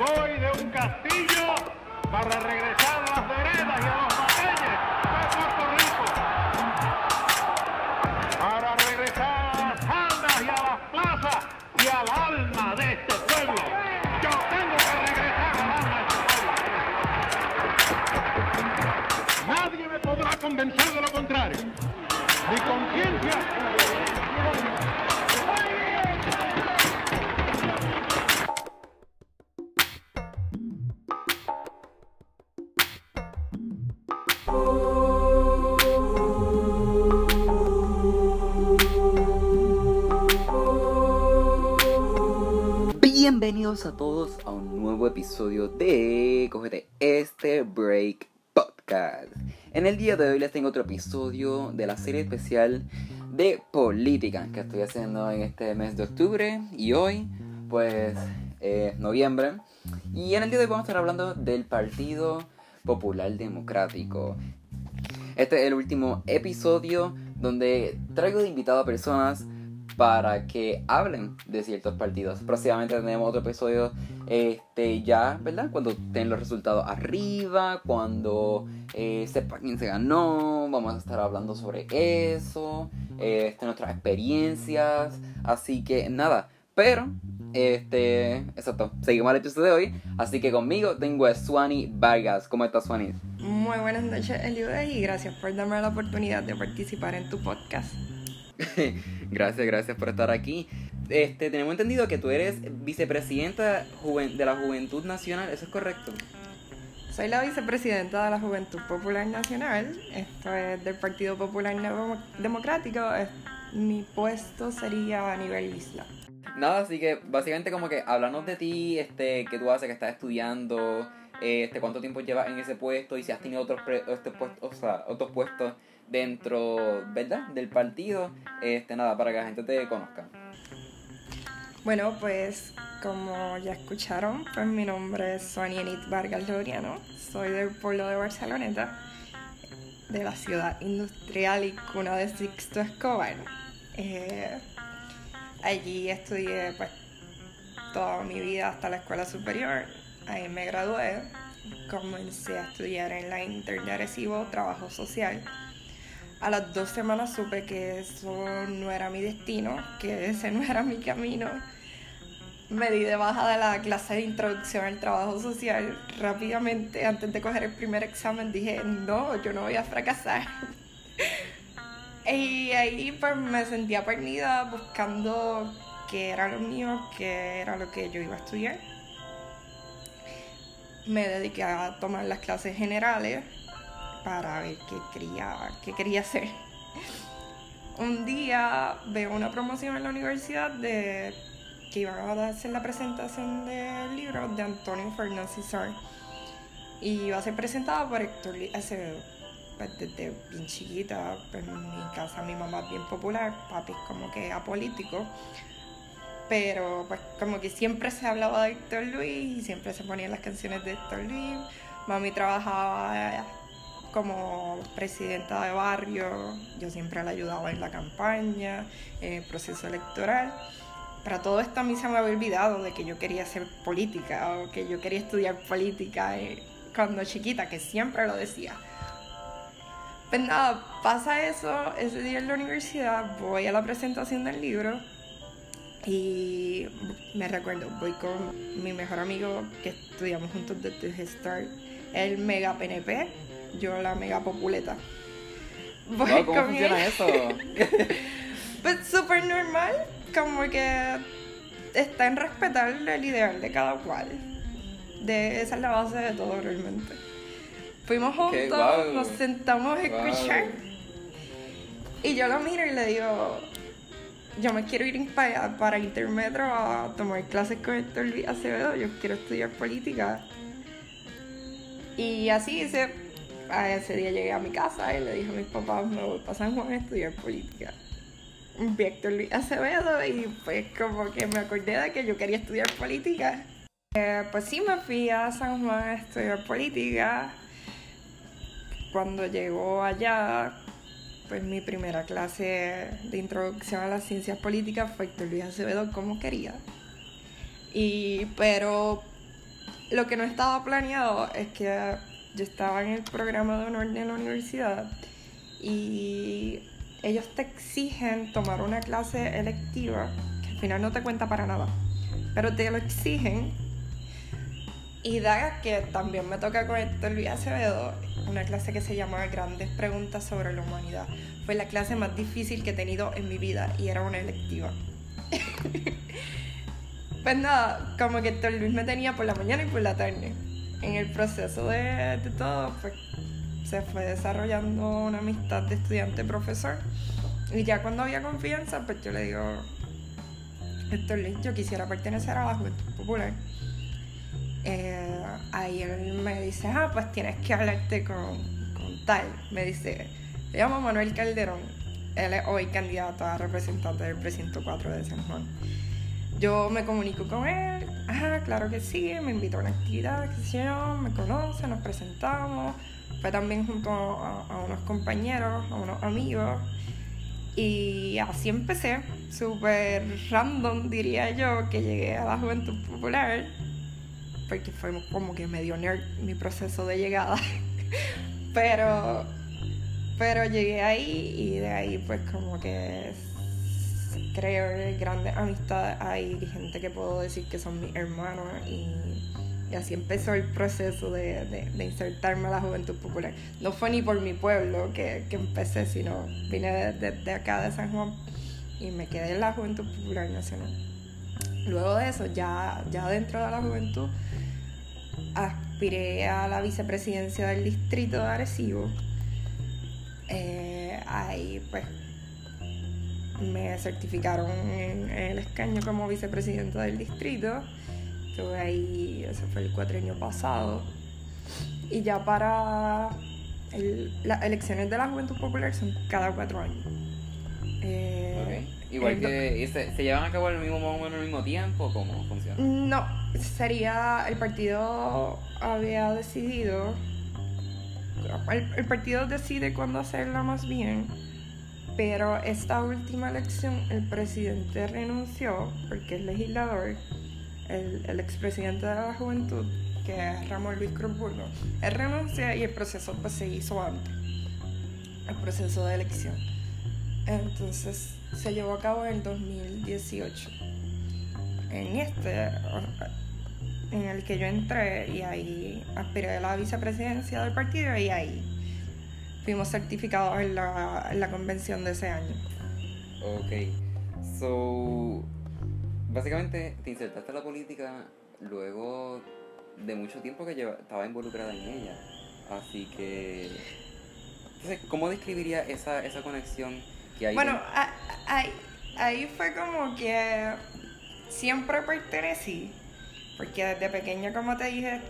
voy de un castillo para regresar a las veredas y a los batalles de Puerto Rico. Para regresar a las faldas y a las plazas y al alma de este pueblo. Yo tengo que regresar al alma de este pueblo. Nadie me podrá convencer de lo contrario. De hoy les tengo otro episodio de la serie especial de política que estoy haciendo en este mes de octubre y hoy, pues, es noviembre. Y en el día de hoy vamos a estar hablando del Partido Popular Democrático. Este es el último episodio donde traigo de invitado a personas para que hablen de ciertos partidos. Próximamente tenemos otro episodio este, ya, ¿verdad? Cuando estén los resultados arriba, cuando eh, sepa quién se ganó, vamos a estar hablando sobre eso, este, nuestras experiencias, así que nada, pero, este, exacto, seguimos el episodio de hoy, así que conmigo tengo a Swani Vargas. ¿Cómo estás, Swani? Muy buenas noches, Eliudes, y gracias por darme la oportunidad de participar en tu podcast. gracias, gracias por estar aquí. Este, tenemos entendido que tú eres vicepresidenta de la Juventud Nacional, ¿eso es correcto? Soy la vicepresidenta de la Juventud Popular Nacional, esto es del Partido Popular Democrático, mi puesto sería a nivel isla. Nada, así que básicamente como que háblanos de ti, este, qué tú haces, que estás estudiando, este, cuánto tiempo llevas en ese puesto y si has tenido otros, este puestos, o sea, otros puestos dentro, ¿verdad? Del partido, este, nada, para que la gente te conozca. Bueno, pues como ya escucharon, pues mi nombre es Sonia Enit Vargas Loriano, soy del pueblo de Barceloneta, de la ciudad industrial y cuna de Sixto Escobar. Eh, allí estudié pues toda mi vida hasta la escuela superior, ahí me gradué, comencé a estudiar en la Inter de Trabajo Social a las dos semanas supe que eso no era mi destino, que ese no era mi camino. Me di de baja de la clase de introducción al trabajo social. Rápidamente, antes de coger el primer examen, dije, no, yo no voy a fracasar. y ahí pues me sentía perdida buscando qué era lo mío, qué era lo que yo iba a estudiar. Me dediqué a tomar las clases generales para ver qué quería, qué quería hacer. Un día veo una promoción en la universidad de que iban a hacer la presentación del libro de Antonio Fernández y iba a ser presentada por Héctor Acevedo. Pues desde bien chiquita, pues en mi casa mi mamá es bien popular, papi es como que apolítico, pero pues como que siempre se hablaba de Héctor Luis y siempre se ponían las canciones de Héctor Luis. Mami trabajaba como presidenta de barrio, yo siempre la ayudaba en la campaña, en el proceso electoral. Para todo esto a mí se me había olvidado de que yo quería ser política o que yo quería estudiar política eh, cuando chiquita, que siempre lo decía. Pues nada, pasa eso, ese día en la universidad voy a la presentación del libro y me recuerdo, voy con mi mejor amigo que estudiamos juntos desde Start, el Mega PNP, yo la mega populeta. Voy ¿Cómo funciona eso? pues súper normal, como que está en respetar el ideal de cada cual. De, esa es la base de todo realmente. Fuimos juntos, nos sentamos a escuchar. Y yo lo miro y le digo, yo me quiero ir para, para Intermetro a tomar clases con Héctor Luis Acevedo, yo quiero estudiar política. Y así hice a ese día llegué a mi casa y le dije a mis papás, me voy para San Juan a estudiar política. Víctor Luis Acevedo y pues como que me acordé de que yo quería estudiar política. Eh, pues sí, me fui a San Juan a estudiar política. Cuando llegó allá, pues mi primera clase de introducción a las ciencias políticas fue Víctor Luis Acevedo como quería. Y, pero lo que no estaba planeado es que yo estaba en el programa de honor de la universidad y ellos te exigen tomar una clase electiva que al final no te cuenta para nada, pero te lo exigen. Y da que también me toca con Héctor Luis Acevedo una clase que se llama Grandes Preguntas sobre la Humanidad. Fue la clase más difícil que he tenido en mi vida y era una electiva. pues nada, como que Héctor Luis me tenía por la mañana y por la tarde. En el proceso de, todo, pues se fue desarrollando una amistad de estudiante-profesor. Y ya cuando había confianza, pues yo le digo, Héctor yo quisiera pertenecer a la Juventud Popular. Eh, ahí él me dice, ah, pues tienes que hablarte con, con tal. Me dice, se llama Manuel Calderón. Él es hoy candidato a representante del precinto 4 de San Juan. Yo me comunico con él, ah, claro que sí, me invitó a una actividad, sé me conoce, nos presentamos, fue también junto a, a unos compañeros, a unos amigos, y así empecé, súper random diría yo, que llegué a la Juventud Popular, porque fue como que medio nerd mi proceso de llegada, pero, pero llegué ahí y de ahí pues como que creo grandes amistades hay gente que puedo decir que son mis hermanos y, así empezó el proceso de, insertarme a la juventud popular. No fue ni por mi pueblo que, que empecé, sino vine de, de, de, acá de San Juan y me quedé en la juventud popular nacional. Luego de eso, ya, ya dentro de la juventud, aspiré a la vicepresidencia del distrito de Arecibo. Eh, ahí pues me certificaron en, el escaño como vicepresidenta del distrito. Estuve ahí, ese fue el cuatrenio pasado. Y ya para el, las elecciones de la Juventud Popular son cada cuatro años. Eh, okay. Igual que se, se, llevan a cabo al mismo momento al mismo tiempo, ¿cómo funciona? No, sería el partido había decidido, el, el partido decide cuándo hacerla más bien pero esta última elección el presidente renunció porque es legislador, el, el expresidente de la juventud, que es Ramón Luis Cruzburgo, él renunció y el proceso pues, se hizo antes, el proceso de elección. Entonces se llevó a cabo en el 2018. En este, en el que yo entré y ahí aspiré a la vicepresidencia del partido y ahí fuimos certificados en la, en la convención de ese año. Ok. So, básicamente te insertaste a la política luego de mucho tiempo que lleva, estaba involucrada en ella. Así que... Entonces, ¿cómo describiría esa, esa conexión que hay? Bueno, ahí, ahí fue como que siempre pertenecí. Porque desde pequeña, como te dije,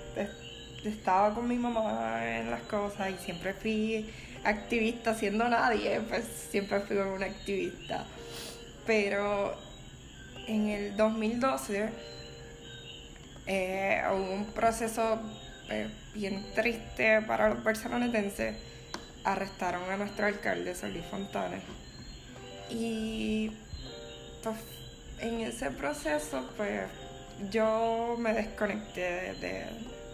estaba con mi mamá en las cosas y siempre fui activista siendo nadie, pues siempre fui una activista. Pero en el 2012 eh, hubo un proceso eh, bien triste para los barcelonetenses. Arrestaron a nuestro alcalde, Solís Fontanes. Y pues, en ese proceso, pues yo me desconecté de,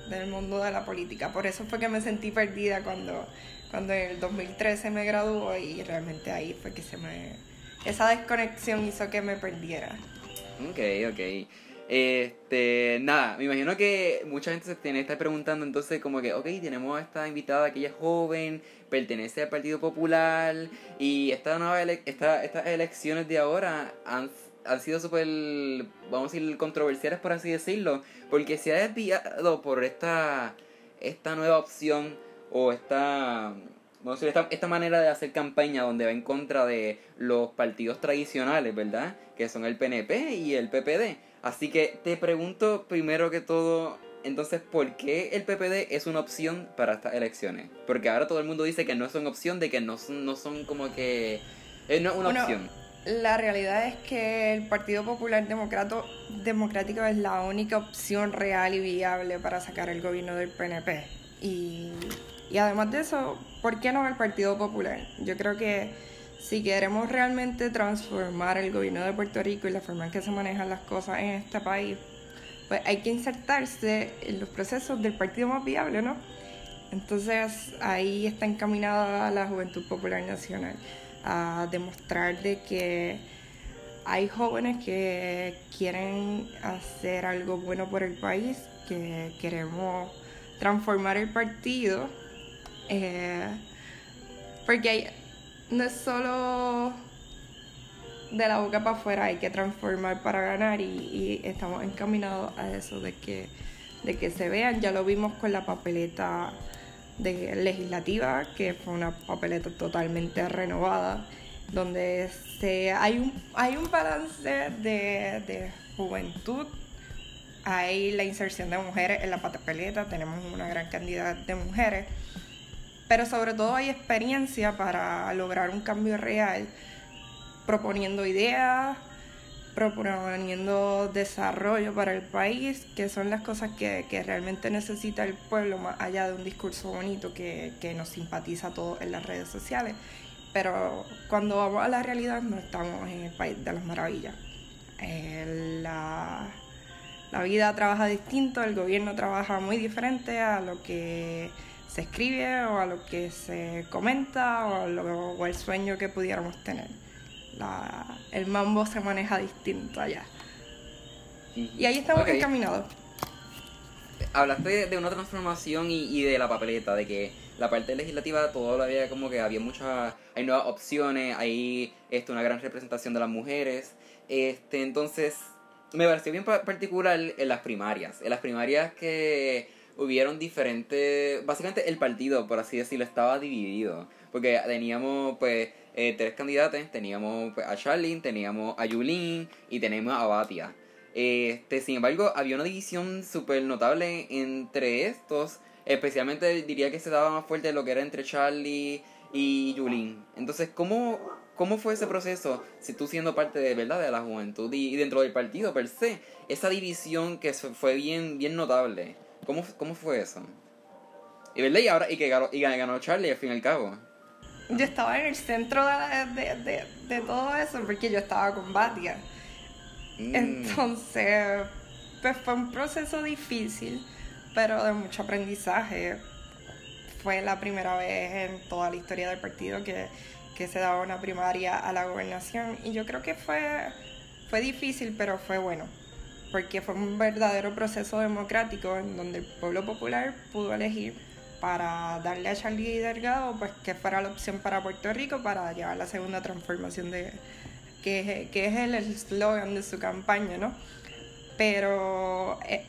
del mundo de la política. Por eso fue que me sentí perdida cuando, cuando en el 2013 me graduó y realmente ahí fue que se me... Esa desconexión hizo que me perdiera. Ok, ok. Este, nada, me imagino que mucha gente se tiene estar preguntando entonces como que, ok, tenemos a esta invitada que ella es joven, pertenece al Partido Popular y esta nueva ele esta, estas elecciones de ahora han han sido súper, vamos a decir, controversiales por así decirlo, porque se ha desviado por esta, esta nueva opción o esta, vamos a decir, esta, esta manera de hacer campaña donde va en contra de los partidos tradicionales, ¿verdad? Que son el PNP y el PPD. Así que te pregunto primero que todo, entonces, ¿por qué el PPD es una opción para estas elecciones? Porque ahora todo el mundo dice que no es una opción, de que no son, no son como que... Eh, no es una Bueno, opción. La realidad es que el Partido Popular Democrático es la única opción real y viable para sacar el gobierno del PNP. Y, y además de eso, ¿por qué no el Partido Popular? Yo creo que si queremos realmente transformar el gobierno de Puerto Rico y la forma en que se manejan las cosas en este país, pues hay que insertarse en los procesos del partido más viable, ¿no? Entonces ahí está encaminada la Juventud Popular Nacional a demostrar de que hay jóvenes que quieren hacer algo bueno por el país, que queremos transformar el partido, eh, porque no es solo de la boca para afuera, hay que transformar para ganar y, y estamos encaminados a eso, de que, de que se vean, ya lo vimos con la papeleta de legislativa, que fue una papeleta totalmente renovada, donde se, hay, un, hay un balance de, de juventud, hay la inserción de mujeres en la papeleta, tenemos una gran cantidad de mujeres, pero sobre todo hay experiencia para lograr un cambio real, proponiendo ideas, proponiendo desarrollo para el país, que son las cosas que, que realmente necesita el pueblo, más allá de un discurso bonito que, que nos simpatiza a todos en las redes sociales. Pero cuando vamos a la realidad no estamos en el país de las maravillas. Eh, la, la vida trabaja distinto, el gobierno trabaja muy diferente a lo que se escribe o a lo que se comenta o, a lo, o el sueño que pudiéramos tener la, el mambo se maneja distinto allá. Y ahí estamos Ok. encaminados. Hablaste de, de una transformación y, y de la papeleta, de que la parte legislativa todavía como que había muchas, hay nuevas opciones, hay este, una gran representación de las mujeres. Este, entonces, me pareció bien pa- particular en las primarias. En las primarias que hubieron diferentes, básicamente el partido, por así decirlo, estaba dividido. Porque teníamos pues eh, tres candidatos, teníamos pues, a Charlene, teníamos a Yulín y teníamos a Batia. Este, sin embargo, había una división súper notable entre estos. Especialmente diría que se daba más fuerte lo que era entre Charlie y Yulín. Entonces, ¿cómo, ¿cómo fue ese proceso? Si tú siendo parte de verdad de la juventud y, dentro del partido per se, esa división que fue bien, bien notable. ¿Cómo, ¿Cómo fue eso? Y verdad, y ahora, y que ganó, y ganó Charlie al fin y al cabo. Yo estaba en el centro de, la- de, de, de todo eso porque yo estaba con Batia. Mm. Entonces, pues fue un proceso difícil, pero de mucho aprendizaje. Fue la primera vez en toda la historia del partido que, que se daba una primaria a la gobernación. Y yo creo que fue, fue difícil, pero fue bueno. Porque fue un verdadero proceso democrático en donde el pueblo popular pudo elegir para darle a Charlie Delgado pues que fuera la opción para Puerto Rico para llevar la segunda transformación de, que, es- que es el eslogan de su campaña, ¿no? Pero eh,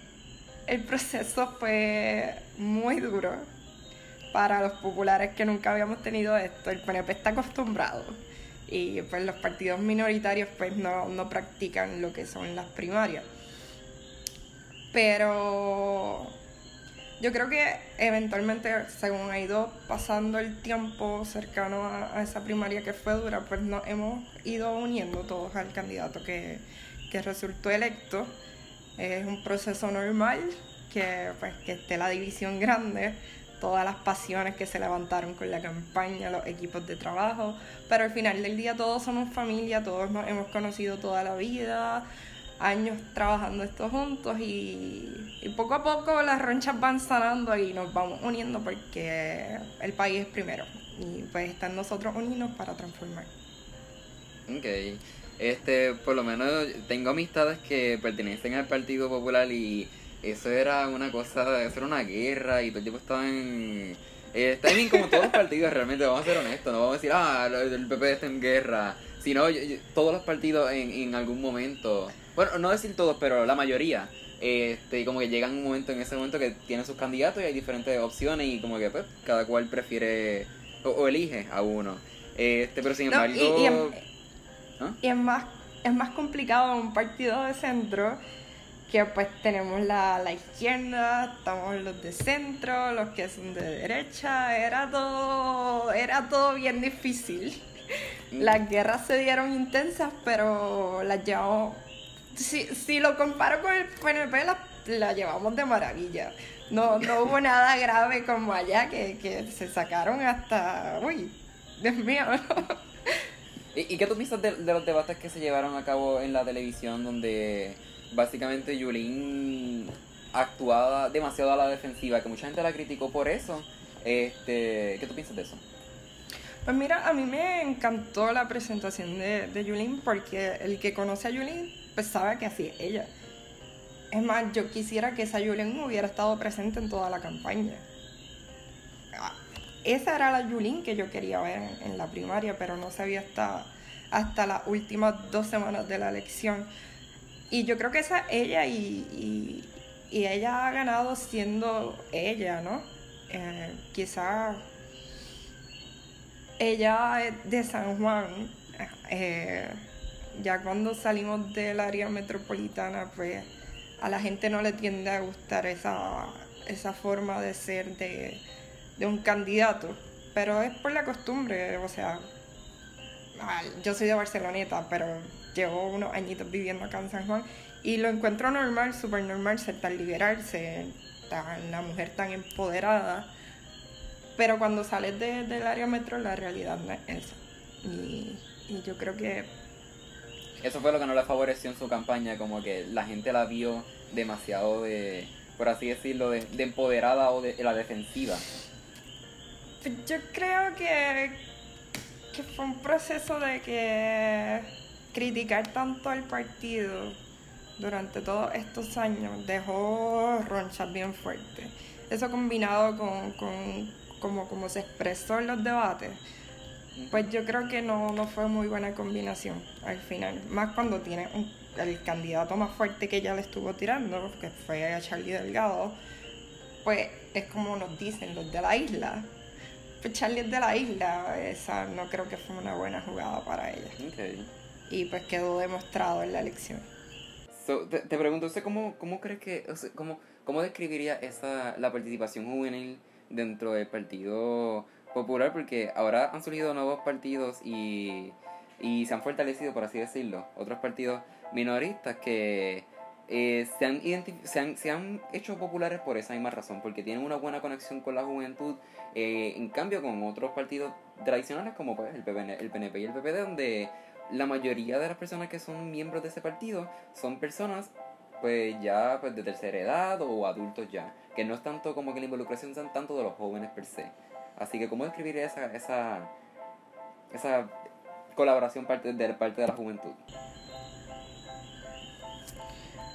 el proceso fue muy duro para los populares que nunca habíamos tenido esto. El PNP está acostumbrado y pues los partidos minoritarios pues no, no practican lo que son las primarias. Pero yo creo que eventualmente, según ha ido pasando el tiempo cercano a, esa primaria que fue dura, pues nos hemos ido uniendo todos al candidato que, que resultó electo. Es un proceso normal, que pues que esté la división grande, todas las pasiones que se levantaron con la campaña, los equipos de trabajo, pero al final del día todos somos familia, todos nos hemos conocido toda la vida, años trabajando esto juntos y, poco a poco las ronchas van sanando y nos vamos uniendo porque el país es primero y pues está en nosotros unirnos para transformar. Ok. Este, por lo menos tengo amistades que pertenecen al Partido Popular y eso era una cosa, eso era una guerra y todo el tiempo estaban... Eh, está bien como todos los partidos realmente, vamos a ser honestos, no vamos a decir, ah, el PP está en guerra, sino yo- todos los partidos en, en algún momento, bueno, no decir todos, pero la mayoría, este, como que llegan un momento en ese momento que tienen sus candidatos y hay diferentes opciones y como que pues cada cual prefiere o, o elige a uno. Este, pero sin No, embargo... y, y em- ¿Ah? y es más es más complicado un partido de centro que pues tenemos la, la izquierda, estamos los de centro, los que son de derecha, era todo, era todo bien difícil. Mm. Las guerras se dieron intensas, pero las llevamos, si, si lo comparo con el PNP, las la llevamos de maravilla. No, no hubo nada grave como allá que, que se sacaron hasta, uy, Dios mío, ¿Y, y qué tú piensas de, de los debates que se llevaron a cabo en la televisión donde básicamente Yulín actuaba demasiado a la defensiva, que mucha gente la criticó por eso. Este, ¿Qué tú piensas de eso? Pues mira, a mí me encantó la presentación de, de Yulín porque el que conoce a Yulín sabe que así es ella. Es más, yo quisiera que esa Yulín hubiera estado presente en toda la campaña. Ah, Esa era la Yulín que yo quería ver en, la primaria, pero no sabía hasta, hasta las últimas dos semanas de la elección. Y yo creo que esa es ella y, y, ella ha ganado siendo ella, ¿no? Eh, quizá ella es de San Juan. eh, ya cuando salimos del área metropolitana, pues a la gente no le tiende a gustar esa, esa forma de ser de, de un candidato. Pero es por la costumbre, o sea, ah, yo soy de Barceloneta, pero llevo unos añitos viviendo acá en San Juan y lo encuentro normal, súper normal ser tan liberal, ser tan, la mujer tan empoderada. Pero cuando sales de- del área metro, la realidad no es esa. Y yo creo que Eso fue lo que no le favoreció en su campaña, como que la gente la vio demasiado de, por así decirlo, de, de empoderada o de, de la defensiva. Yo creo que, que fue un proceso de que criticar tanto al partido durante todos estos años dejó ronchas bien fuertes. Eso combinado con, con como, como se expresó en los debates, pues yo creo que no, no fue muy buena combinación al final. Más cuando tiene un- el candidato más fuerte que ella le estuvo tirando, que fue a Charlie Delgado, pues es como nos dicen los de la isla. Pues Charlie es de la isla, esa no creo que fue una buena jugada para ella. Okay. Y pues quedó demostrado en la elección. So, te, te pregunto, ¿usted cómo, cómo crees que, o sea, cómo, cómo describiría esa, la participación juvenil dentro del Partido Popular? Porque ahora han surgido nuevos partidos y, y se han fortalecido, por así decirlo, otros partidos minoristas que eh, se, han se, han, se han hecho populares por esa misma razón, porque tienen una buena conexión con la juventud, eh, en cambio con otros partidos tradicionales como pues, el, PPN el PNP y el PPD, donde la mayoría de las personas que son miembros de ese partido son personas pues ya pues de tercera edad o adultos ya, que no es tanto como que la involucración tan tanto de los jóvenes per se. Así que cómo describiría esa esa esa colaboración parte de parte de la juventud.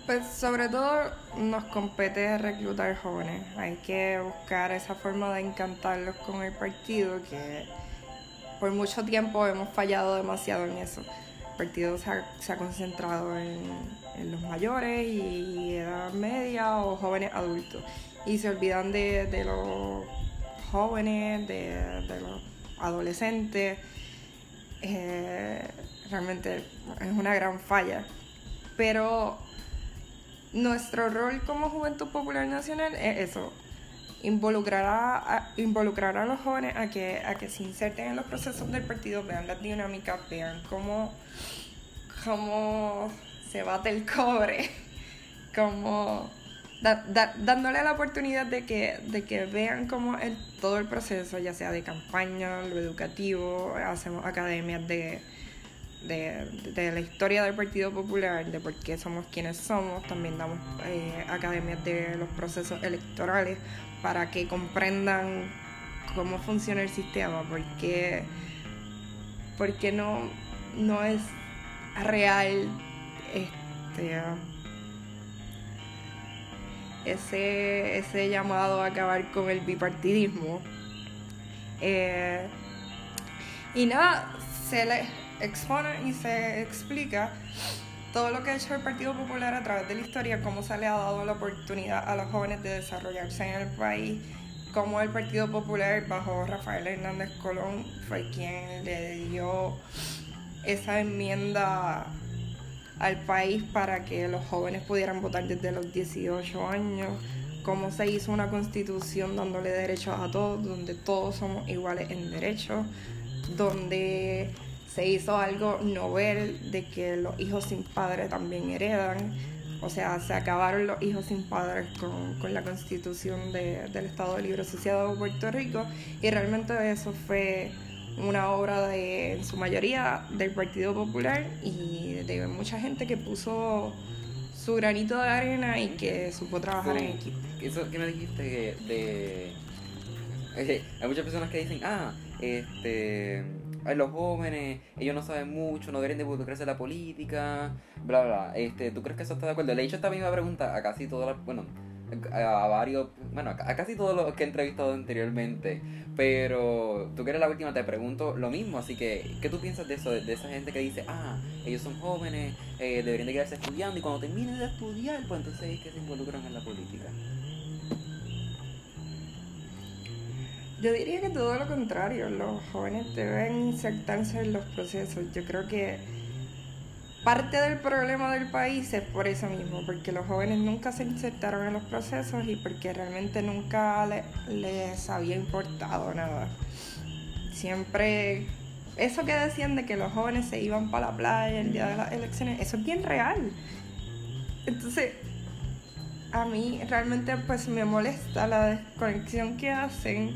Pues sobre todo nos compete reclutar jóvenes. Hay que buscar esa forma de encantarlos con el partido que por mucho tiempo hemos fallado demasiado en eso. El partido se ha, se ha concentrado en, en los mayores y edad media o jóvenes adultos. Y se olvidan de, de los jóvenes, de, de los adolescentes. Eh, realmente es una gran falla. Pero nuestro rol como Juventud Popular Nacional es eso, involucrar a, involucrar a los jóvenes a que, a que se inserten en los procesos del partido, vean las dinámicas, vean cómo, cómo se bate el cobre, cómo da- da- dándole la oportunidad de que, de que vean cómo el, todo el proceso, ya sea de campaña, lo educativo, hacemos academias de, de, la historia del Partido Popular, de por qué somos quienes somos. También damos eh, academias de los procesos electorales para que comprendan cómo funciona el sistema, por qué, por qué no, no es real este, ese, ese llamado a acabar con el bipartidismo. Eh, y nada, se le expone y se explica todo lo que ha hecho el Partido Popular a través de la historia, cómo se le ha dado la oportunidad a los jóvenes de desarrollarse en el país, cómo el Partido Popular bajo Rafael Hernández Colón fue quien le dio esa enmienda al país para que los jóvenes pudieran votar desde los 18 años, cómo se hizo una constitución dándole derechos a todos, donde todos somos iguales en derechos, donde se hizo algo novel de que los hijos sin padre también heredan. O sea, se acabaron los hijos sin padres con, con la constitución de- del Estado Libre Asociado de Puerto Rico y realmente eso fue una obra de, en su mayoría del Partido Popular y de mucha gente que puso su granito de arena y que supo trabajar en equipo. Eso que me dijiste de... eh, hay muchas personas que dicen, ah, este... los jóvenes, ellos no saben mucho, no deberían de involucrarse en la política, bla, bla. Este, ¿Tú crees que eso está de acuerdo? Le he hecho esta misma pregunta a casi todas las... Bueno, a, varios... Bueno, a, casi todos los que he entrevistado anteriormente. Pero tú que eres la última, te pregunto lo mismo. Así que, ¿qué tú piensas de eso? De, de esa gente que dice, ah, ellos son jóvenes, eh, deberían de quedarse estudiando y cuando terminen de estudiar, pues entonces es que se involucran en la política. Yo diría que todo lo contrario, los jóvenes deben insertarse en los procesos. Yo creo que parte del problema del país es por eso mismo, porque los jóvenes nunca se insertaron en los procesos y porque realmente nunca le- les había importado nada. Siempre, eso que decían de que los jóvenes se iban para la playa el día de las elecciones, eso es bien real. Entonces, a mí realmente pues me molesta la desconexión que hacen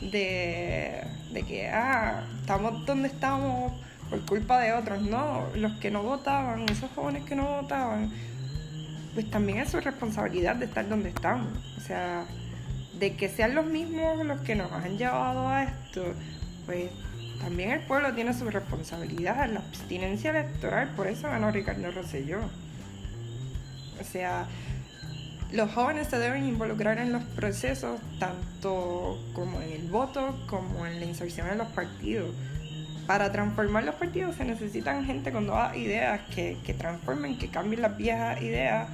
de, de que, ah, estamos donde estamos por culpa de otros. No, los que no votaban, esos jóvenes que no votaban, pues también es su responsabilidad de estar donde estamos. O sea, de que sean los mismos los que nos han llevado a esto, pues también el pueblo tiene su responsabilidad. La abstinencia electoral, por eso ganó Ricardo Rosselló. O sea, los jóvenes se deben involucrar en los procesos, tanto como en el voto, como en la inserción en los partidos. Para transformar los partidos se necesitan gente con nuevas ideas que, que transformen, que cambien las viejas ideas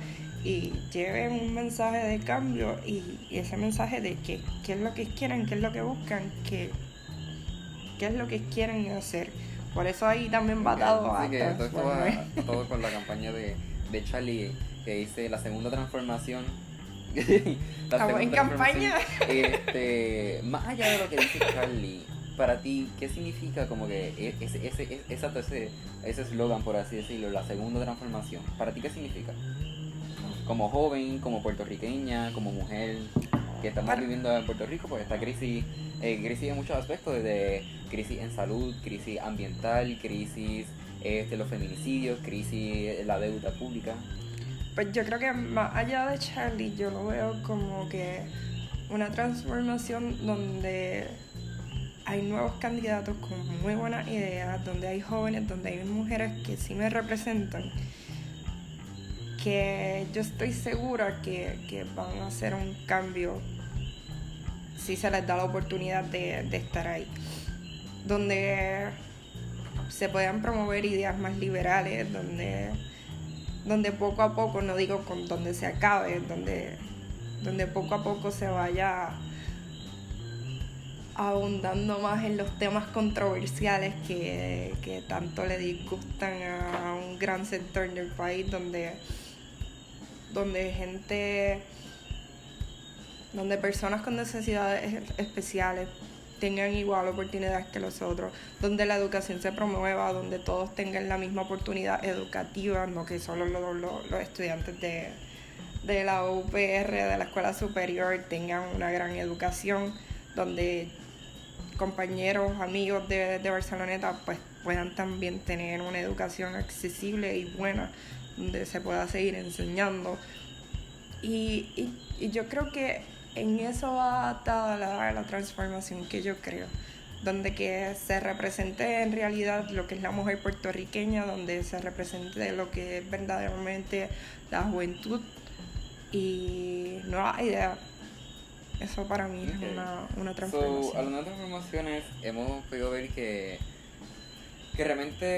y lleven un mensaje de cambio y, y ese mensaje de que, qué es lo que quieren, qué es lo que buscan, qué, qué es lo que quieren hacer. Por eso ahí también va dado a que todo con la campaña de, de Charlie que dice la segunda transformación. La Estamos en campaña. Este, más allá de lo que dice Charlie, para ti, ¿qué significa como que e- ese ese ese ese ese eslogan por así decirlo, la segunda transformación? ¿Para ti qué significa? Como joven, como puertorriqueña, como mujer que estamos viviendo en Puerto Rico, pues esta crisis, eh, crisis en muchos aspectos, desde crisis en salud, crisis ambiental, crisis este, los feminicidios, crisis la deuda pública. Pues yo creo que más allá de Charlie, yo lo veo como que una transformación donde hay nuevos candidatos con muy buenas ideas, donde hay jóvenes, donde hay mujeres que sí me representan, que yo estoy segura que, que van a hacer un cambio si se les da la oportunidad de, de estar ahí. Donde se puedan promover ideas más liberales, donde donde poco a poco, no digo con donde se acabe, donde, donde poco a poco se vaya ahondando más en los temas controversiales que, que tanto le disgustan a un gran sector del país, donde, donde gente, donde personas con necesidades especiales tengan igual oportunidades que los otros, donde la educación se promueva, donde todos tengan la misma oportunidad educativa, no que solo los, los- los estudiantes de, de la UPR, de la escuela superior, tengan una gran educación, donde compañeros, amigos de, de Barceloneta pues puedan también tener una educación accesible y buena, donde se pueda seguir enseñando. Y, y, yo creo que en eso va atada la, la transformación que yo creo, donde que se represente en realidad lo que es la mujer puertorriqueña, donde se represente lo que es verdaderamente la juventud y nuevas ideas. Eso para mí es una, una So, transformación. hablando de transformaciones, hemos podido ver que, que realmente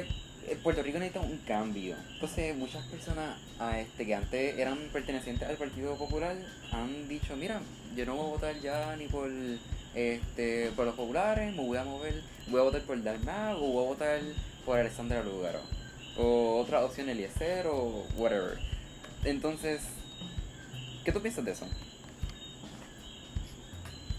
eh, Puerto Rico necesita un cambio. Entonces, muchas personas a este, que antes eran pertenecientes al Partido Popular han dicho: Mira, yo no voy a votar ya ni por este por los populares, me voy a mover, voy a votar por Dalmau o voy a votar por Alessandra Lúgaro. O otra opción, Eliezer o whatever. Entonces, ¿qué tú piensas de eso?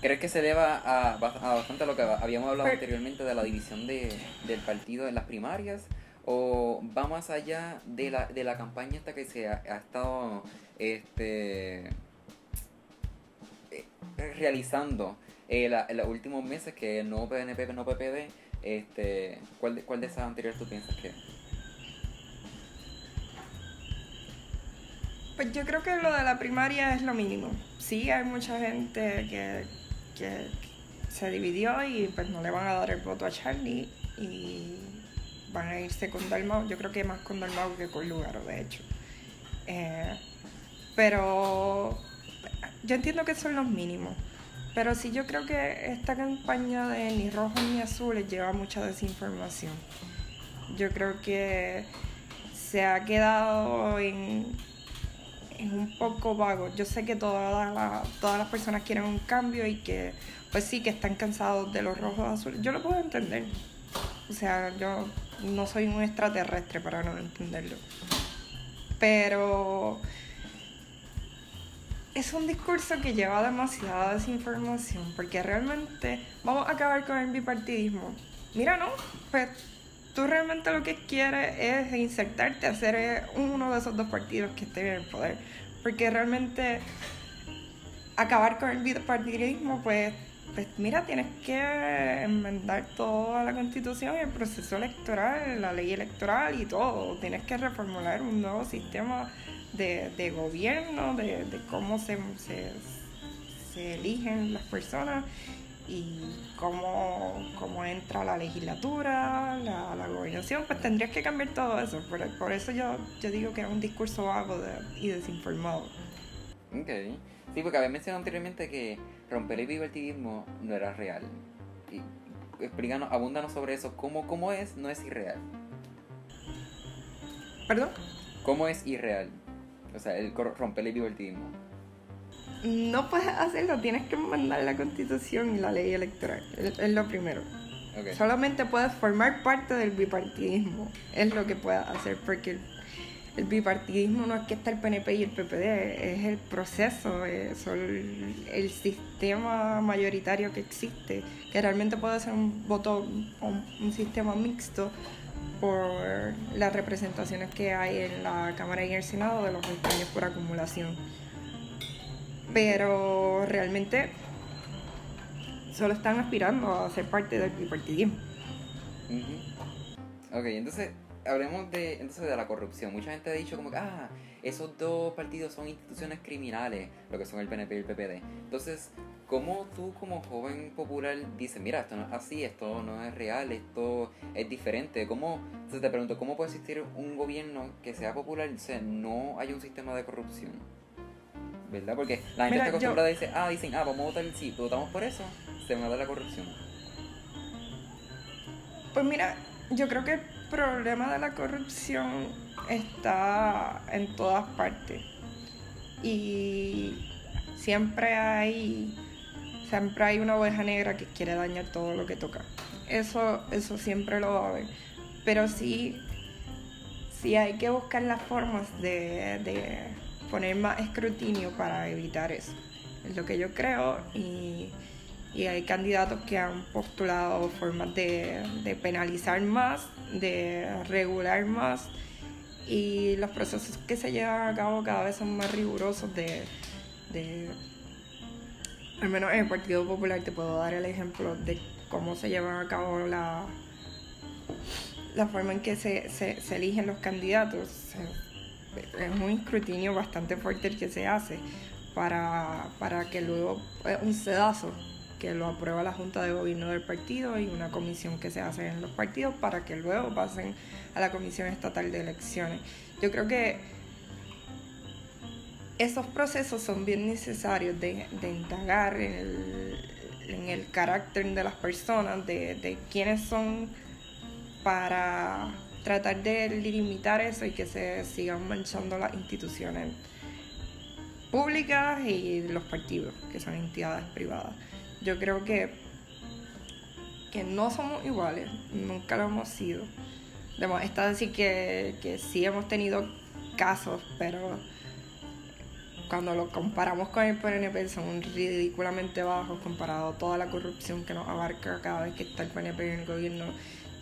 ¿Crees que se deba a, bas- a bastante a lo que habíamos hablado anteriormente de la división de, del partido en las primarias? ¿O va más allá de la, de la campaña esta que se ha, ha estado este, eh, realizando eh, la- en los últimos meses, que no PNP, no PPD? Este, ¿cuál, de, ¿Cuál de esas anteriores tú piensas que? Pues yo creo que lo de la primaria es lo mínimo. Sí, hay mucha gente que, que se dividió y pues no le van a dar el voto a Charlie y van a irse con Dalmau. Yo creo que más con Dalmau que con Lugaro, de hecho. Eh, pero yo entiendo que son los mínimos. Pero sí yo creo que esta campaña de ni rojos ni azules lleva mucha desinformación. Yo creo que se ha quedado en, en un poco vago. Yo sé que todas las, todas las personas quieren un cambio y que, pues sí, que están cansados de los rojos azules. Yo lo puedo entender. O sea, yo no soy un extraterrestre para no entenderlo. Pero es un discurso que lleva demasiada desinformación, porque realmente vamos a acabar con el bipartidismo. Mira, no, pues tú realmente lo que quieres es insertarte a ser uno de esos dos partidos que estén en el poder, porque realmente acabar con el bipartidismo, pues, pues mira, tienes que enmendar toda la constitución, el proceso electoral, la ley electoral y todo, tienes que reformular un nuevo sistema de, gobierno, de, cómo se, se, eligen las personas y cómo, cómo entra la legislatura, la, gobernación, pues tendrías que cambiar todo eso. Por, por eso yo, yo digo que es un discurso vago y desinformado. Ok. Sí, porque había mencionado anteriormente que romper el bipartidismo no era real. Y explícanos, abúndanos sobre eso. ¿Cómo, ¿Cómo es? No es irreal. ¿Perdón? ¿Cómo es irreal? O sea, el romper el bipartidismo. No puedes hacerlo, tienes que mandar la constitución y la ley electoral. Es, lo primero. Solamente puedes formar parte del bipartidismo. Es lo que puedes hacer, porque el, bipartidismo no es que está el PNP y el PPD, es el proceso, es el, el, sistema mayoritario que existe, que realmente puede ser un voto, un, un sistema mixto por las representaciones que hay en la Cámara y en el Senado de los escaños por acumulación. Pero realmente solo están aspirando a ser parte del bipartidismo. Ok, entonces hablemos de, entonces de la corrupción. Mucha gente ha dicho como que, ah, esos dos partidos son instituciones criminales, lo que son el PNP y el PPD. Entonces, ¿cómo tú como joven popular dices, mira, esto no es así, esto no es real, esto es diferente? ¿Cómo, entonces te pregunto, ¿cómo puede existir un gobierno que sea popular y sea, no hay un sistema de corrupción? ¿Verdad? Porque la gente está acostumbrada a decir, ah, dicen, ah, vamos a votar, sí, votamos por eso, se me da la corrupción. Pues mira, yo creo que el problema de la corrupción está en todas partes. Y siempre hay siempre hay una oveja negra que quiere dañar todo lo que toca. Eso, eso siempre lo va a haber. Pero sí, sí hay que buscar las formas de, de poner más escrutinio para evitar eso. Es lo que yo creo y, y hay candidatos que han postulado formas de, de penalizar más, de regular más y los procesos que se llevan a cabo cada vez son más rigurosos de, al menos en el Partido Popular te puedo dar el ejemplo de cómo se llevan a cabo la, la forma en que se, se, eligen los candidatos. Es un escrutinio bastante fuerte el que se hace para, para que luego un sedazo que lo aprueba la Junta de Gobierno del partido y una comisión que se hace en los partidos para que luego pasen a la Comisión Estatal de Elecciones. Yo creo que esos procesos son bien necesarios de, de indagar en el, carácter de las personas, de, de quiénes son para tratar de limitar eso y que se sigan manchando las instituciones públicas y los partidos, que son entidades privadas yo creo que, que no somos iguales, nunca lo hemos sido. Está decir que, que sí hemos tenido casos, pero cuando lo comparamos con el PNP son ridículamente bajos comparado a toda la corrupción que nos abarca cada vez que está el PNP en el gobierno,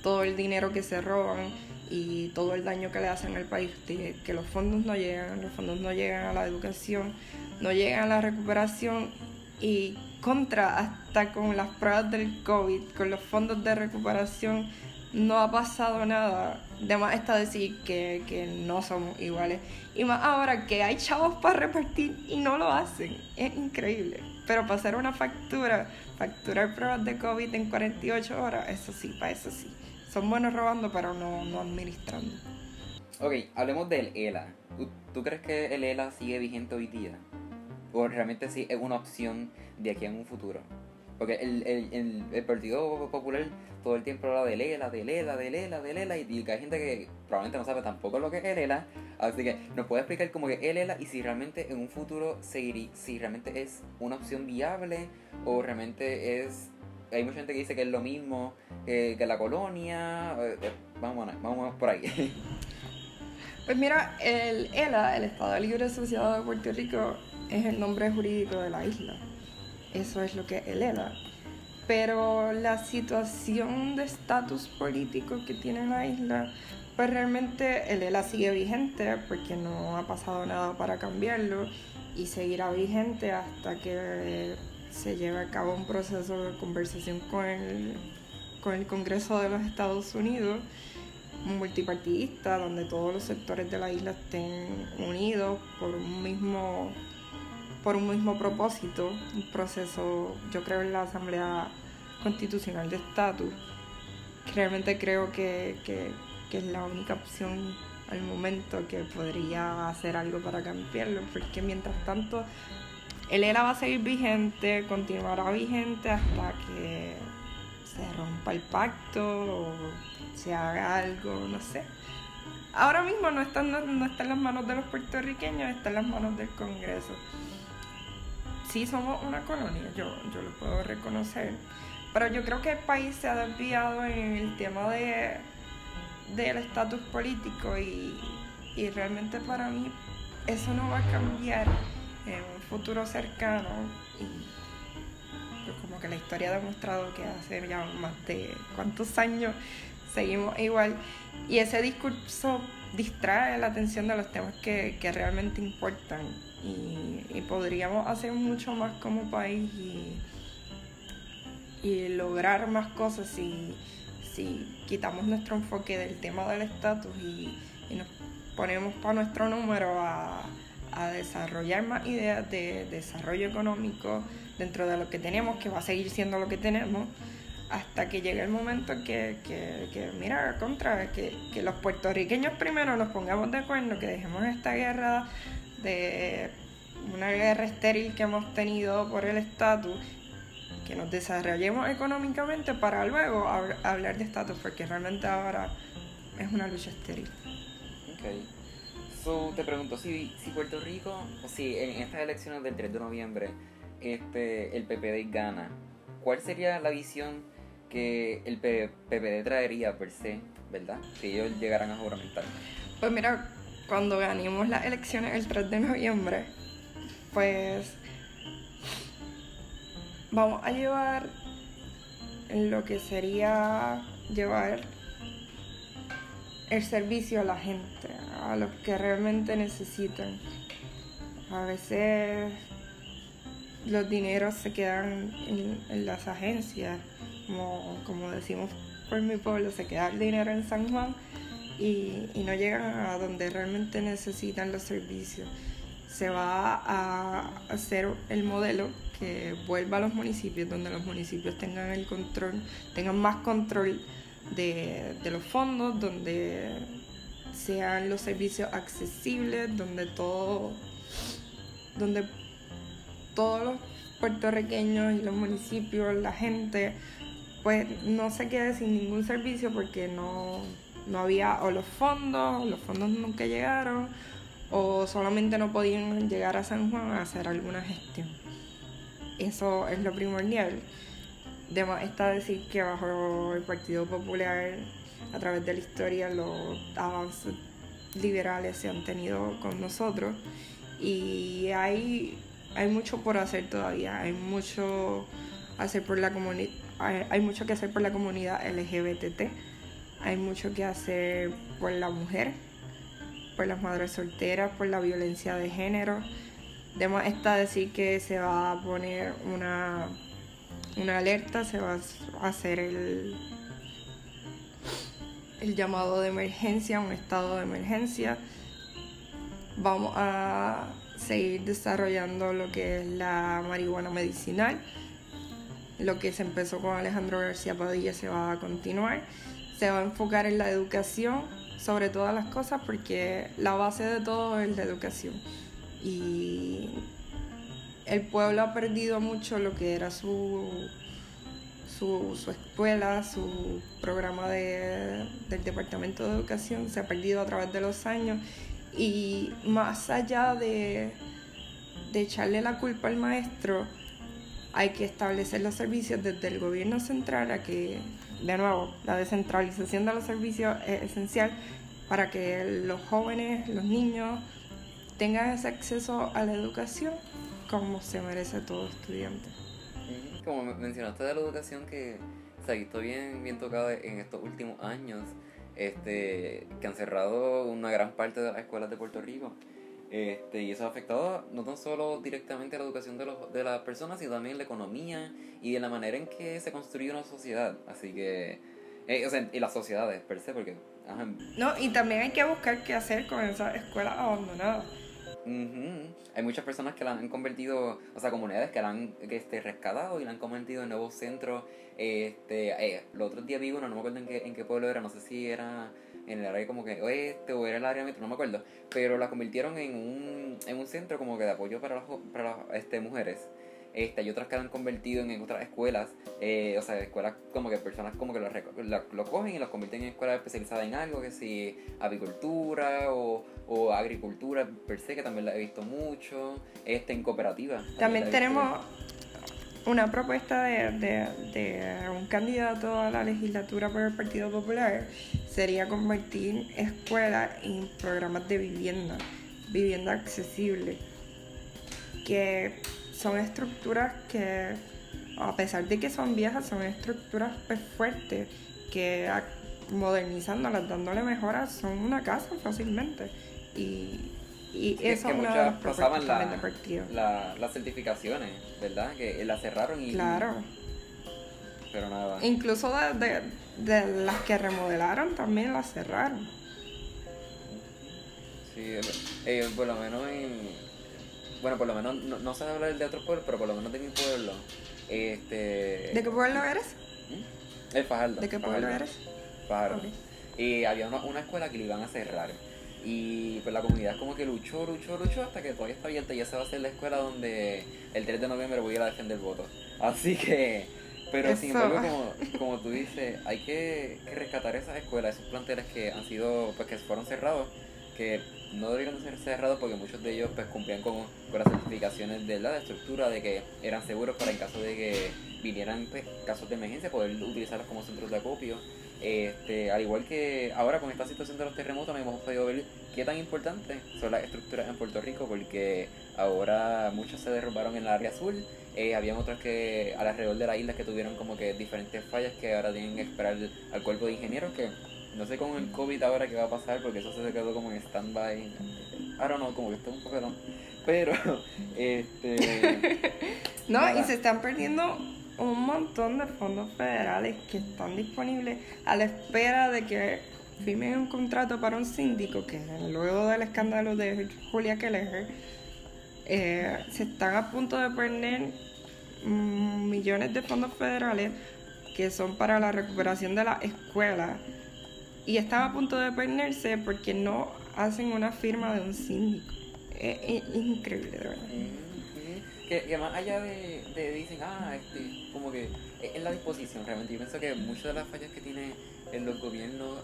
todo el dinero que se roban y todo el daño que le hacen al país, que los fondos no llegan, los fondos no llegan a la educación, no llegan a la recuperación y contra hasta con las pruebas del COVID, con los fondos de recuperación, no ha pasado nada. De más está decir que, que no somos iguales. Y más ahora que hay chavos para repartir y no lo hacen. Es increíble. Pero hacer una factura, facturar pruebas de COVID en 48 horas, eso sí, para eso sí. Son buenos robando, pero no, no administrando. Ok, hablemos del ELA. ¿Tú, crees que el ELA sigue vigente hoy día? ¿O realmente sí es una opción de aquí en un futuro? Porque el, el, el, el Partido Popular todo el tiempo habla del ELA, del ELA, del ELA, del ELA, y, y hay gente que probablemente no sabe tampoco lo que es el ELA. Así que nos puede explicar como que el ELA y si realmente en un futuro seguiría, si realmente es una opción viable o realmente es hay mucha gente que dice que es lo mismo que, la colonia. eh, eh, Vamos, vamos por ahí. Pues mira, el ELA, el Estado Libre Asociado de Puerto Rico, es el nombre jurídico de la isla. Eso es lo que es el ELA. Pero la situación de estatus político que tiene la isla, pues realmente el ELA sigue vigente porque no ha pasado nada para cambiarlo y seguirá vigente hasta que se lleve a cabo un proceso de conversación con el, con el Congreso de los Estados Unidos multipartidista donde todos los sectores de la isla estén unidos por un mismo por un mismo propósito un proceso yo creo en la asamblea constitucional de estatus realmente creo que, que, que es la única opción al momento que podría hacer algo para cambiarlo porque mientras tanto el ELA va a seguir vigente continuará vigente hasta que se rompa el pacto o se haga algo, no sé. Ahora mismo no está, en las manos de los puertorriqueños, está en las manos del Congreso. Sí somos una colonia, yo, yo lo puedo reconocer, pero yo creo que el país se ha desviado en el tema de del estatus político y, y realmente para mí eso no va a cambiar futuro cercano. Y pues como que la historia ha demostrado que hace ya más de cuántos años seguimos igual. Y ese discurso distrae la atención de los temas que, que realmente importan. Y, podríamos hacer mucho más como país y, y lograr más cosas si, si quitamos nuestro enfoque del tema del estatus y, y nos ponemos para nuestro número a, a desarrollar más ideas de desarrollo económico dentro de lo que tenemos, que va a seguir siendo lo que tenemos, hasta que llegue el momento que, que, que mira, contra, que, que los puertorriqueños primero nos pongamos de acuerdo, que dejemos esta guerra de una guerra estéril que hemos tenido por el estatus, que nos desarrollemos económicamente para luego hab- hablar de estatus, porque realmente ahora es una lucha estéril. Ok. So, te pregunto, si, si Puerto Rico, si en estas elecciones del 3 de noviembre, este, el PPD gana, ¿cuál sería la visión que el PPD traería per se, verdad? Si ellos llegaran a juramentar. Pues mira, cuando ganemos las elecciones el 3 de noviembre, pues vamos a llevar lo que sería llevar el servicio a la gente, a los que realmente necesitan. A veces los dineros se quedan en, las agencias, como, como decimos por mi pueblo, se queda el dinero en San Juan y, y no llegan a donde realmente necesitan los servicios. Se va a hacer el modelo que vuelva a los municipios, donde los municipios tengan el control, tengan más control de, de los fondos, donde sean los servicios accesibles, donde todo, donde todos los puertorriqueños y los municipios, la gente, pues no se quede sin ningún servicio porque no, no había o los fondos, los fondos nunca llegaron, o solamente no podían llegar a San Juan a hacer alguna gestión. Eso es lo primordial. Además está decir que bajo el Partido Popular, a través de la historia, los avances liberales se han tenido con nosotros y hay, hay mucho por hacer todavía, hay mucho hacer por la hay mucho que hacer por la comunidad LGBT, hay mucho que hacer por la mujer, por las madres solteras, por la violencia de género. Además está decir que se va a poner una, una alerta, se va a hacer el el llamado de emergencia, un estado de emergencia. Vamos a seguir desarrollando lo que es la marihuana medicinal. Lo que se empezó con Alejandro García Padilla se va a continuar. Se va a enfocar en la educación sobre todas las cosas porque la base de todo es la educación. Y el pueblo ha perdido mucho lo que era su, su, su escuela, su programa de, del Departamento de Educación, se ha perdido a través de los años. Y más allá de, de echarle la culpa al maestro, hay que establecer los servicios desde el gobierno central a que, de nuevo, la descentralización de los servicios es esencial para que los jóvenes, los niños, tengan ese acceso a la educación como se merece todo estudiante. Como mencionaste de la educación que se ha visto bien, bien tocado en estos últimos años, este, que han cerrado una gran parte de las escuelas de Puerto Rico. Este, y eso ha afectado no tan solo directamente a la educación de, los, de las personas, sino también la economía y de la manera en que se construye una sociedad. Así que, eh, o sea, y las sociedades per se, porque... Ajá. No, y también hay que buscar qué hacer con esas escuelas abandonadas. Ujú. Hay muchas personas que la han convertido, o sea, comunidades que la han este, rescatado y la han convertido en nuevos centros. Este, eh, los otros días vi uno, no me acuerdo en qué, en qué pueblo era, no sé si era en el área como que oeste o era el área metro, no me acuerdo. Pero la convirtieron en un, en un centro como que de apoyo para las, para las este, mujeres. Este, hay otras que han convertido en, en otras escuelas, eh, o sea, escuelas como que personas como que lo, lo, lo cogen y los convierten en escuelas especializadas en algo, que si apicultura o, o agricultura per se, que también la he visto mucho, este, en cooperativas. También tenemos una propuesta de, de, de un candidato a la legislatura por el Partido Popular, sería convertir escuelas en programas de vivienda, vivienda accesible, que son estructuras que, a pesar de que son viejas, son estructuras pues, fuertes, que modernizándolas, dándole mejoras, son una casa fácilmente. Y, y Que- eso que es de muchas pasaban la- las certificaciones, ¿verdad? Que las cerraron y... Claro. Pero nada. Incluso de, de- de las que remodelaron también las cerraron. Sí, eh, eh, por lo menos en... Bueno, por lo menos, no, no sé hablar de otros pueblos, pero por lo menos de mi pueblo. Este... ¿De qué pueblo eres? El Fajardo. ¿De qué pueblo Fajardo. eres? Fajardo. Y había una, una escuela que le iban a cerrar. Y pues la comunidad como que luchó, luchó, luchó hasta que todavía está abierta y esa va a ser la escuela donde el 3 de noviembre voy a ir a defender votos. Así que, pero sin embargo, como, como tú dices, hay que, que rescatar esas escuelas, esos planteles que han sido, pues que fueron cerrados, que no deberían de ser cerrados porque muchos de ellos pues cumplían con, las certificaciones de la estructura, de que eran seguros para en caso de que vinieran pues, casos de emergencia, poder utilizarlos como centros de acopio. Este, al igual que ahora con esta situación de los terremotos, no hemos podido ver qué tan importantes son las estructuras en Puerto Rico, porque ahora muchas se derrumbaron en el área azul, eh, habían otras que alrededor de la isla que tuvieron como que diferentes fallas que ahora tienen que esperar al cuerpo de ingenieros que no sé con el COVID ahora qué va a pasar porque eso se quedó como en stand-by. I don't know, como que está un poco Pero, este... No, Nada. y se están perdiendo un montón de fondos federales que están disponibles a la espera de que firmen un contrato para un síndico que luego del escándalo de Julia Keller eh, se están a punto de perder mm, millones de fondos federales que son para la recuperación de las escuelas y están a punto de perderse porque no hacen una firma de un síndico. Es, es increíble, de verdad. Que, que más allá de, de dicen, ah, este, como que es la disposición realmente. Yo pienso que muchas de las fallas que tiene en los gobiernos,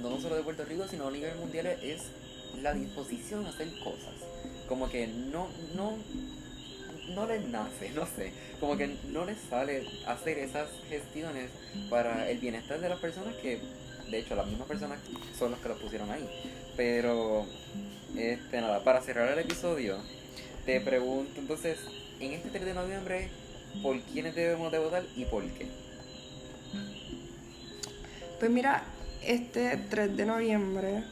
no solo de Puerto Rico, sino a nivel mundial, es la disposición a hacer cosas. Como que no, no, no les nace, no sé, como que no les sale hacer esas gestiones para el bienestar de las personas que, de hecho, las mismas personas son las que los pusieron ahí. Pero, este, nada, para cerrar el episodio, te pregunto entonces, en este 3 de noviembre, ¿por quiénes debemos de votar y por qué? Pues mira, este 3 de noviembre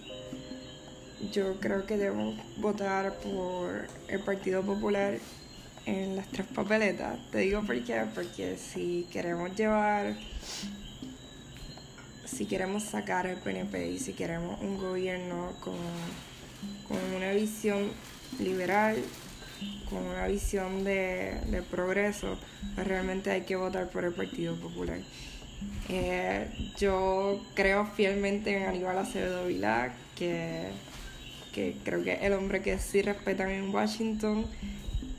yo creo que debemos votar por el Partido Popular en las tres papeletas. Te digo por qué, porque si queremos llevar si queremos sacar el PNP y si queremos un gobierno con, con una visión liberal, con una visión de, de progreso, pues realmente hay que votar por el Partido Popular. Eh, yo creo fielmente en Aníbal Acevedo Vilá, que, que creo que es el hombre que sí respetan en Washington,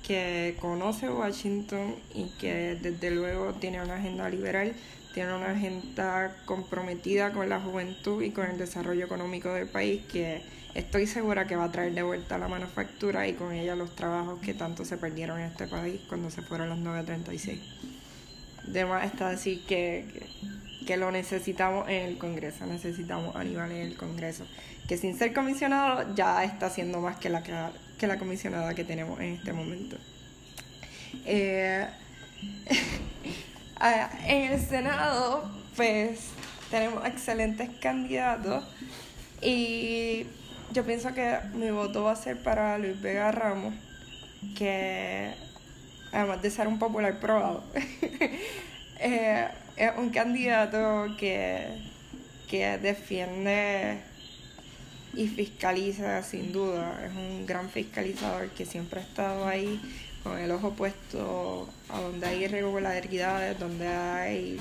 que conoce Washington y que desde luego tiene una agenda liberal, tiene una agenda comprometida con la juventud y con el desarrollo económico del país que estoy segura que va a traer de vuelta la manufactura y con ella los trabajos que tanto se perdieron en este país cuando se fueron los 936 de más está decir que, que, lo necesitamos en el Congreso, necesitamos a Aníbal en el Congreso, que sin ser comisionado ya está haciendo más que la, que la comisionada que tenemos en este momento. Eh, en el Senado, pues tenemos excelentes candidatos y yo pienso que mi voto va a ser para Luis Vega Ramos, que además de ser un popular probado, eh, es un candidato que, que defiende y fiscaliza sin duda. Es un gran fiscalizador que siempre ha estado ahí el ojo puesto a donde hay irregularidades, donde hay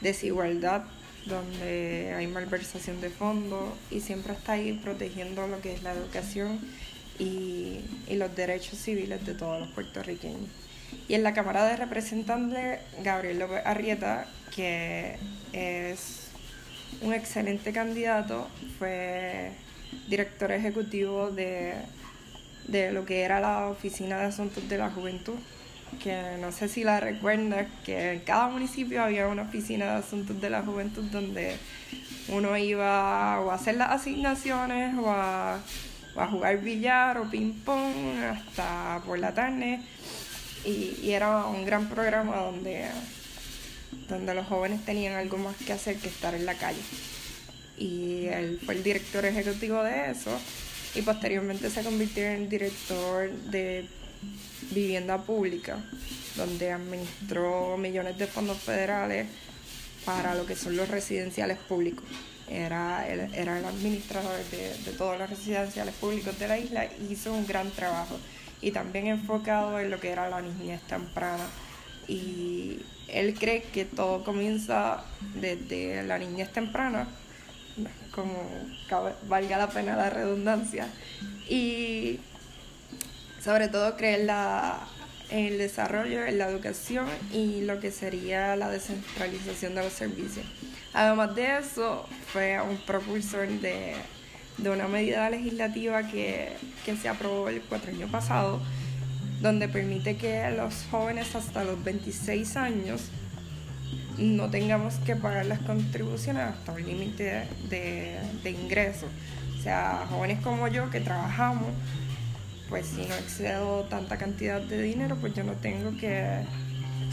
desigualdad, donde hay malversación de fondos y siempre está ahí protegiendo lo que es la educación y, y los derechos civiles de todos los puertorriqueños. Y en la Cámara de Representantes, Gabriel López Arrieta, que es un excelente candidato, fue director ejecutivo de, de lo que era la Oficina de Asuntos de la Juventud, que no sé si la recuerdas, que en cada municipio había una oficina de asuntos de la juventud donde uno iba o a hacer las asignaciones o a, a jugar billar o ping pong hasta por la tarde y, era un gran programa donde, donde los jóvenes tenían algo más que hacer que estar en la calle. Y él fue el director ejecutivo de eso y posteriormente se convirtió en director de vivienda pública, donde administró millones de fondos federales para lo que son los residenciales públicos. Era el, era el administrador de, de todos los residenciales públicos de la isla y hizo un gran trabajo y también enfocado en lo que era la niñez temprana. Y él cree que todo comienza desde la niñez temprana, como valga la pena la redundancia, y sobre todo cree en, la, en el desarrollo, en la educación y lo que sería la descentralización de los servicios. Además de eso, fue un propulsor de de una medida legislativa que, se aprobó el cuatro año pasado, donde permite que los jóvenes hasta los 26 años no tengamos que pagar las contribuciones hasta un límite de, ingresos. O sea, jóvenes como yo que trabajamos, pues si no excedo tanta cantidad de dinero, pues yo no tengo que,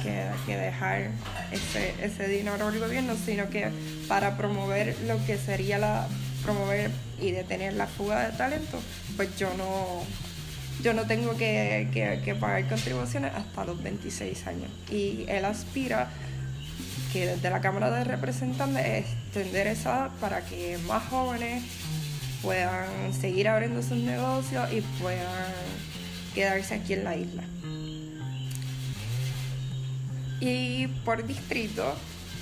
que, dejar ese, ese dinero al gobierno, sino que para promover lo que sería la promover y detener la fuga de talento, pues yo no, yo no tengo que, pagar contribuciones hasta los 26 años. Y él aspira que desde la Cámara de Representantes extender esa para que más jóvenes puedan seguir abriendo sus negocios y puedan quedarse aquí en la isla. Y por distrito,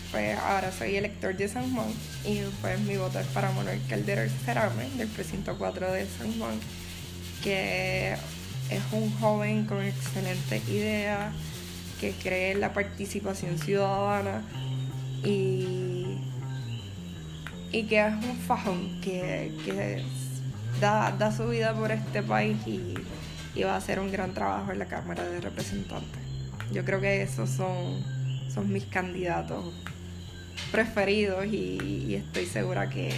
pues ahora soy elector de San Juan y pues mi voto es para Manuel Calderón Cerame del precinto 4 de San Juan, que es un joven con excelentes ideas, que cree en la participación ciudadana y, y que es un fajón que, da, su vida por este país y, y va a hacer un gran trabajo en la Cámara de Representantes. Yo creo que esos son, son mis candidatos preferidos y, estoy segura que,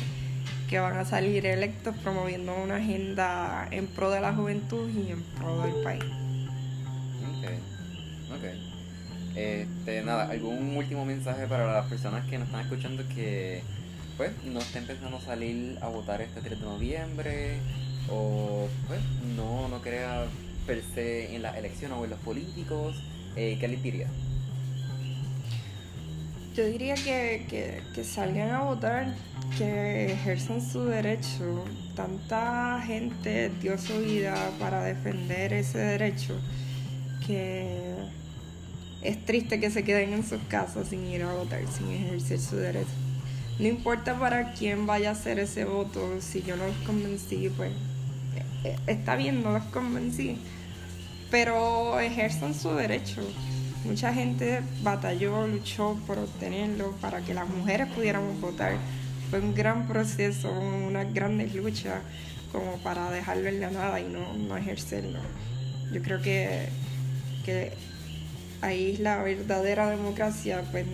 van a salir electos promoviendo una agenda en pro de la juventud y en pro del país. Ok, ok. Este, nada, ¿algún último mensaje para las personas que nos están escuchando que pues no estén pensando salir a votar este 3 de noviembre o pues no, no crea per se en las elecciones o en los políticos? Eh, ¿Qué les diría? Yo diría que, que, salgan a votar, que ejerzan su derecho. Tanta gente dio su vida para defender ese derecho que es triste que se queden en sus casas sin ir a votar, sin ejercer su derecho. No importa para quién vaya a hacer ese voto, si yo no los convencí, pues eh, eh, está bien, no los convencí, pero ejerzan su derecho. Mucha gente batalló, luchó por obtenerlo para que las mujeres pudiéramos votar. Fue un gran proceso, una grandes lucha como para dejarlo en la nada y no, no ejercerlo. Yo creo que, que ahí es la verdadera democracia, pues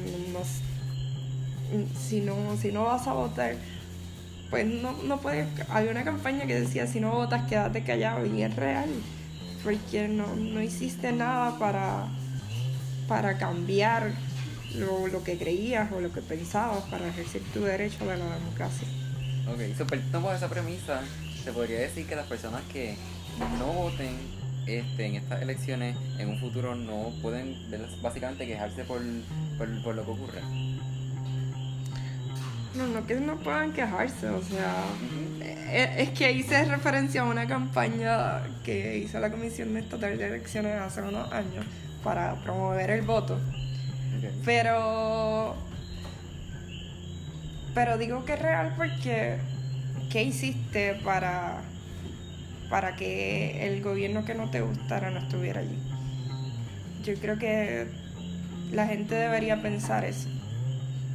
si, no, si no vas a votar, pues no, no puedes. Había una campaña que decía, si no votas, quédate callado, y es real, porque no, no hiciste nada para para cambiar lo, que creías o lo que pensabas para ejercer tu derecho de la democracia. Ok, so, esa premisa, se podría decir que las personas que no voten este, en estas elecciones en un futuro no pueden básicamente quejarse por, por, lo que ocurre. No, no que no puedan quejarse, o sea, eh, es que hice referencia a una campaña que hizo la Comisión Estatal de Elecciones hace unos años, para promover el voto. Pero. Pero digo que es real porque. ¿Qué hiciste para. Para que el gobierno que no te gustara no estuviera allí? Yo creo que la gente debería pensar eso.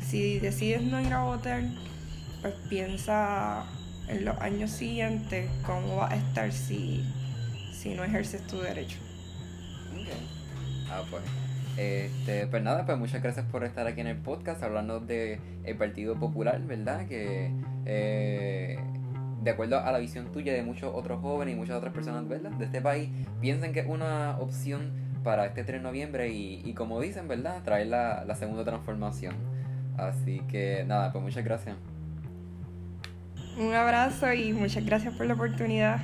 Si decides no ir a votar, pues piensa en los años siguientes cómo va a estar si, si no ejerces tu derecho. Ah, pues. Este, pues nada, pues muchas gracias por estar aquí en el podcast hablando de el Partido Popular, ¿verdad? Que eh, de acuerdo a la visión tuya de muchos otros jóvenes y muchas otras personas, ¿verdad? De este país, piensan que es una opción para este 3 de noviembre y, como dicen, ¿verdad? Traer la, la segunda transformación. Así que nada, pues muchas gracias. Un abrazo y muchas gracias por la oportunidad.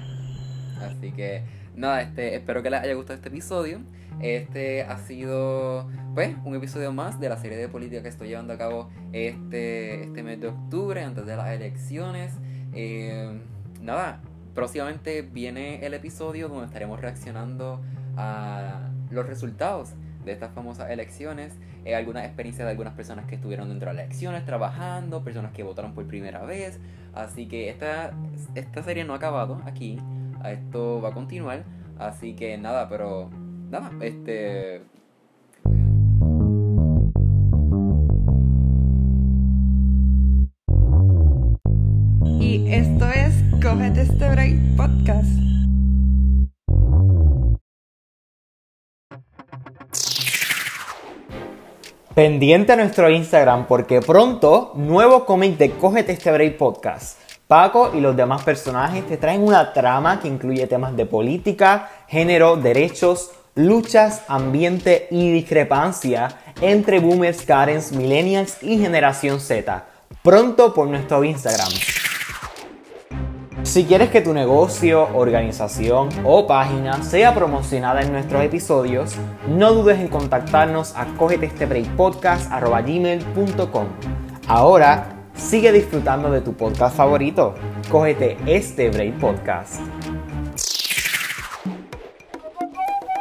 Así que nada, este, espero que les haya gustado este episodio. Este ha sido, pues, un episodio más de la serie de política que estoy llevando a cabo este, este mes de octubre, antes de las elecciones. Eh, nada, próximamente viene el episodio donde estaremos reaccionando a los resultados de estas famosas elecciones, eh, algunas experiencias de algunas personas que estuvieron dentro de las elecciones, trabajando, personas que votaron por primera vez. Así que esta, esta serie no ha acabado aquí, esto va a continuar. Así que nada, pero nada, este... Cógete este break podcast. Pendiente a nuestro Instagram porque pronto nuevo cómic de Cógete este break podcast. Paco y los demás personajes te traen una trama que incluye temas de política, género, derechos, luchas, ambiente y discrepancia entre boomers, Karens, millennials y generación Z. Pronto por nuestro Instagram. Si quieres que tu negocio, organización o página sea promocionada en nuestros episodios, no dudes en contactarnos a cogetestebreakpodcast.com. Ahora, sigue disfrutando de tu podcast favorito. Cógete este Break Podcast.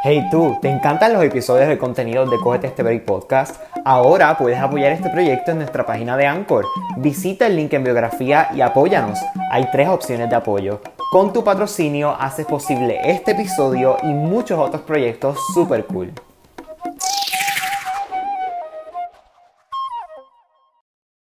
Hey tú, ¿te encantan los episodios de contenido de Cógete este Break Podcast? Ahora puedes apoyar este proyecto en nuestra página de Anchor. Visita el link en biografía y apóyanos. Hay tres opciones de apoyo. Con tu patrocinio haces posible este episodio y muchos otros proyectos super cool.